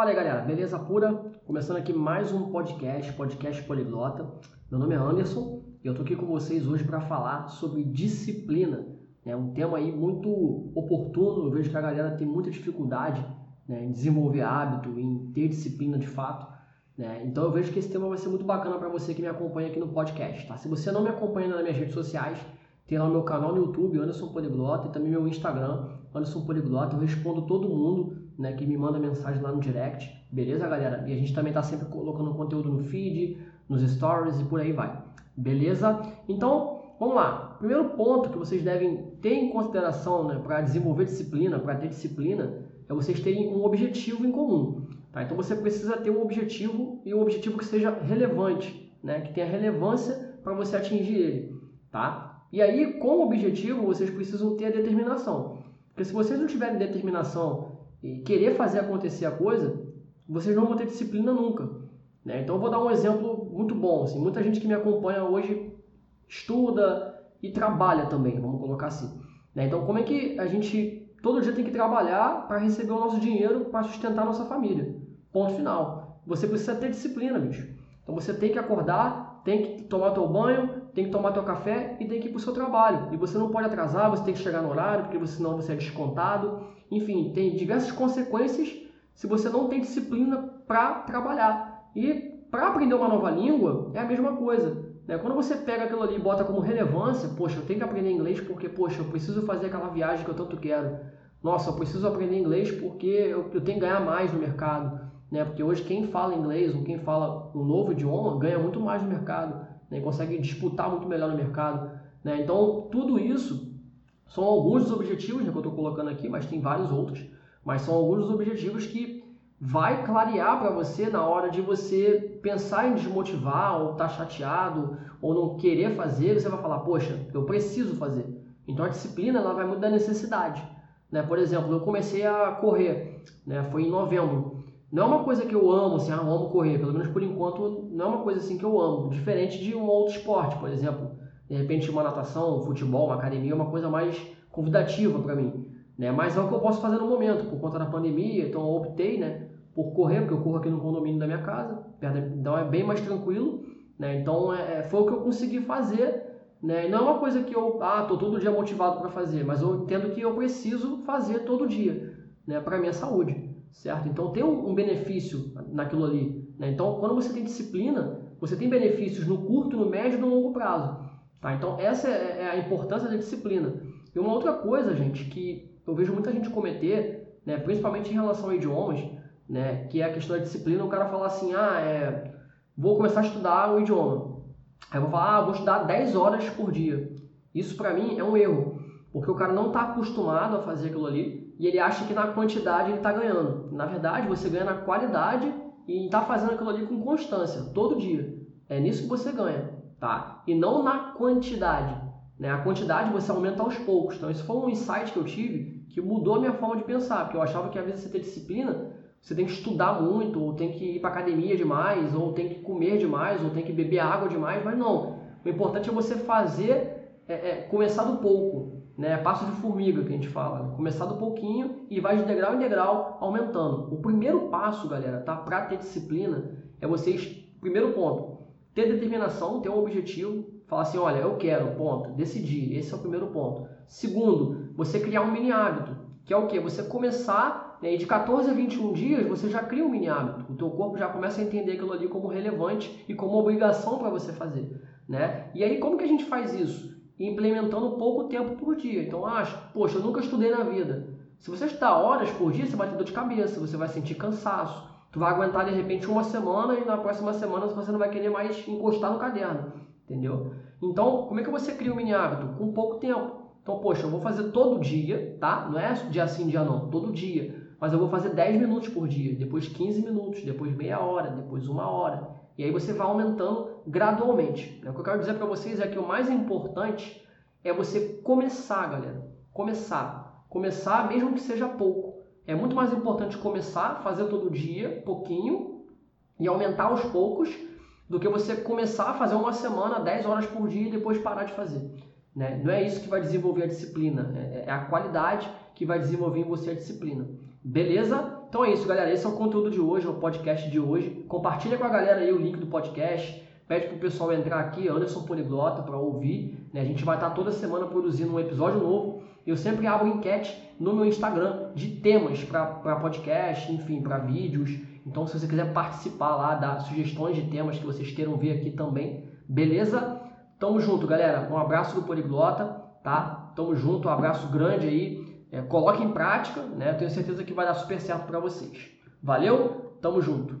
Fala aí galera, beleza pura? Começando aqui mais um podcast, podcast poliglota. Meu nome é Anderson e eu tô aqui com vocês hoje para falar sobre disciplina. É um tema aí muito oportuno, eu vejo que a galera tem muita dificuldade né, em desenvolver hábito, em ter disciplina de fato. Né? Então eu vejo que esse tema vai ser muito bacana para você que me acompanha aqui no podcast. Tá? Se você não me acompanha nas minhas redes sociais, tem lá o meu canal no YouTube, Anderson Poliglota, e também meu Instagram, Anderson Poliglota. Eu respondo todo mundo né, que me manda mensagem lá no direct, beleza, galera? E a gente também está sempre colocando conteúdo no feed, nos stories e por aí vai, beleza? Então, vamos lá. Primeiro ponto que vocês devem ter em consideração né, para desenvolver disciplina, para ter disciplina, é vocês terem um objetivo em comum. Tá? Então, você precisa ter um objetivo e um objetivo que seja relevante, né, que tenha relevância para você atingir ele. Tá? E aí, com o objetivo, vocês precisam ter a determinação. Porque se vocês não tiverem determinação e querer fazer acontecer a coisa, vocês não vão ter disciplina nunca. Né? Então eu vou dar um exemplo muito bom. Assim, muita gente que me acompanha hoje estuda e trabalha também, vamos colocar assim. Né? Então como é que a gente todo dia tem que trabalhar para receber o nosso dinheiro para sustentar a nossa família? Ponto final. Você precisa ter disciplina, bicho. Então você tem que acordar, tem que tomar teu banho, tem que tomar teu café e tem que ir para o seu trabalho. E você não pode atrasar, você tem que chegar no horário, porque senão você é descontado. Enfim, tem diversas consequências se você não tem disciplina para trabalhar. E para aprender uma nova língua é a mesma coisa. Né? Quando você pega aquilo ali e bota como relevância, poxa, eu tenho que aprender inglês porque, poxa, eu preciso fazer aquela viagem que eu tanto quero. Nossa, eu preciso aprender inglês porque eu, eu tenho que ganhar mais no mercado. Né? Porque hoje quem fala inglês ou quem fala um novo idioma ganha muito mais no mercado né? consegue disputar muito melhor no mercado. Né? Então, tudo isso são alguns dos objetivos né, que eu estou colocando aqui, mas tem vários outros. Mas são alguns dos objetivos que vai clarear para você na hora de você pensar em desmotivar ou estar tá chateado ou não querer fazer, você vai falar, poxa, eu preciso fazer. Então a disciplina ela vai muito da necessidade. Né? Por exemplo, eu comecei a correr, né? foi em novembro. Não é uma coisa que eu amo, assim, ah, eu amo correr, pelo menos por enquanto não é uma coisa assim que eu amo, diferente de um outro esporte, por exemplo, de repente uma natação, um futebol, uma academia é uma coisa mais convidativa para mim, né? Mas é o que eu posso fazer no momento, por conta da pandemia, então eu optei, né, por correr, porque eu corro aqui no condomínio da minha casa, então é bem mais tranquilo, né? Então é, é, foi o que eu consegui fazer, né? Não é uma coisa que eu, ah, tô todo dia motivado para fazer, mas eu entendo que eu preciso fazer todo dia, né, para minha saúde certo? Então tem um, benefício naquilo ali. Né? Então, quando você tem disciplina, você tem benefícios no curto, no médio e no longo prazo. Tá? Então, essa é, é a importância da disciplina. E uma outra coisa, gente, que eu vejo muita gente cometer, né, principalmente em relação a idiomas, né, que é a questão da disciplina, o cara fala assim, ah, é, vou começar a estudar o idioma. Aí eu vou falar, ah, vou estudar 10 horas por dia. Isso para mim é um erro, porque o cara não está acostumado a fazer aquilo ali, e ele acha que na quantidade ele está ganhando. Na verdade, você ganha na qualidade e está fazendo aquilo ali com constância, todo dia. É nisso que você ganha, tá? E não na quantidade. Né? A quantidade você aumenta aos poucos. Então, isso foi um insight que eu tive que mudou a minha forma de pensar, porque eu achava que às vezes você ter disciplina, você tem que estudar muito, ou tem que ir para academia demais, ou tem que comer demais, ou tem que beber água demais, mas não. O importante é você fazer, é, é, começar do pouco né? Passo de formiga que a gente fala, né? começar do pouquinho e vai de degrau em degrau aumentando. O primeiro passo, galera, tá? Para ter disciplina é vocês, primeiro ponto, ter determinação, ter um objetivo, falar assim, olha, eu quero, ponto, decidir, esse é o primeiro ponto. Segundo, você criar um mini hábito, que é o que? Você começar, né, e de 14 a 21 dias você já cria um mini hábito. O teu corpo já começa a entender aquilo ali como relevante e como obrigação para você fazer, né? E aí como que a gente faz isso? Implementando pouco tempo por dia. Então, acho, poxa, eu nunca estudei na vida. Se você estudar horas por dia, você vai ter dor de cabeça, você vai sentir cansaço. Tu vai aguentar de repente uma semana e na próxima semana você não vai querer mais encostar no caderno, entendeu? Então, como é que você cria um mini hábito? Com pouco tempo. Então, poxa, eu vou fazer todo dia, tá? Não é dia sim, dia não, todo dia. Mas eu vou fazer 10 minutos por dia, depois 15 minutos, depois meia hora, depois uma hora. E aí você vai aumentando gradualmente. O que eu quero dizer para vocês é que o mais importante é você começar, galera. Começar. Começar mesmo que seja pouco. É muito mais importante começar, fazer todo dia, pouquinho, e aumentar aos poucos, do que você começar a fazer uma semana, 10 horas por dia e depois parar de fazer. Né? Não é isso que vai desenvolver a disciplina, é, é a qualidade que vai desenvolver em você a disciplina. Beleza? Então é isso, galera. Esse é o conteúdo de hoje, é o podcast de hoje. Compartilha com a galera aí o link do podcast. Pede pro pessoal entrar aqui, Anderson Poliglota, para ouvir. Né? A gente vai estar toda semana produzindo um episódio novo. Eu sempre abro enquete no meu Instagram de temas para podcast, enfim, para vídeos. Então, se você quiser participar lá, dar sugestões de temas que vocês queiram ver aqui também, beleza? Tamo junto, galera. Um abraço do Poliglota, tá? Tamo junto, um abraço grande aí. É, coloque em prática, né? Eu tenho certeza que vai dar super certo para vocês. Valeu? Tamo junto.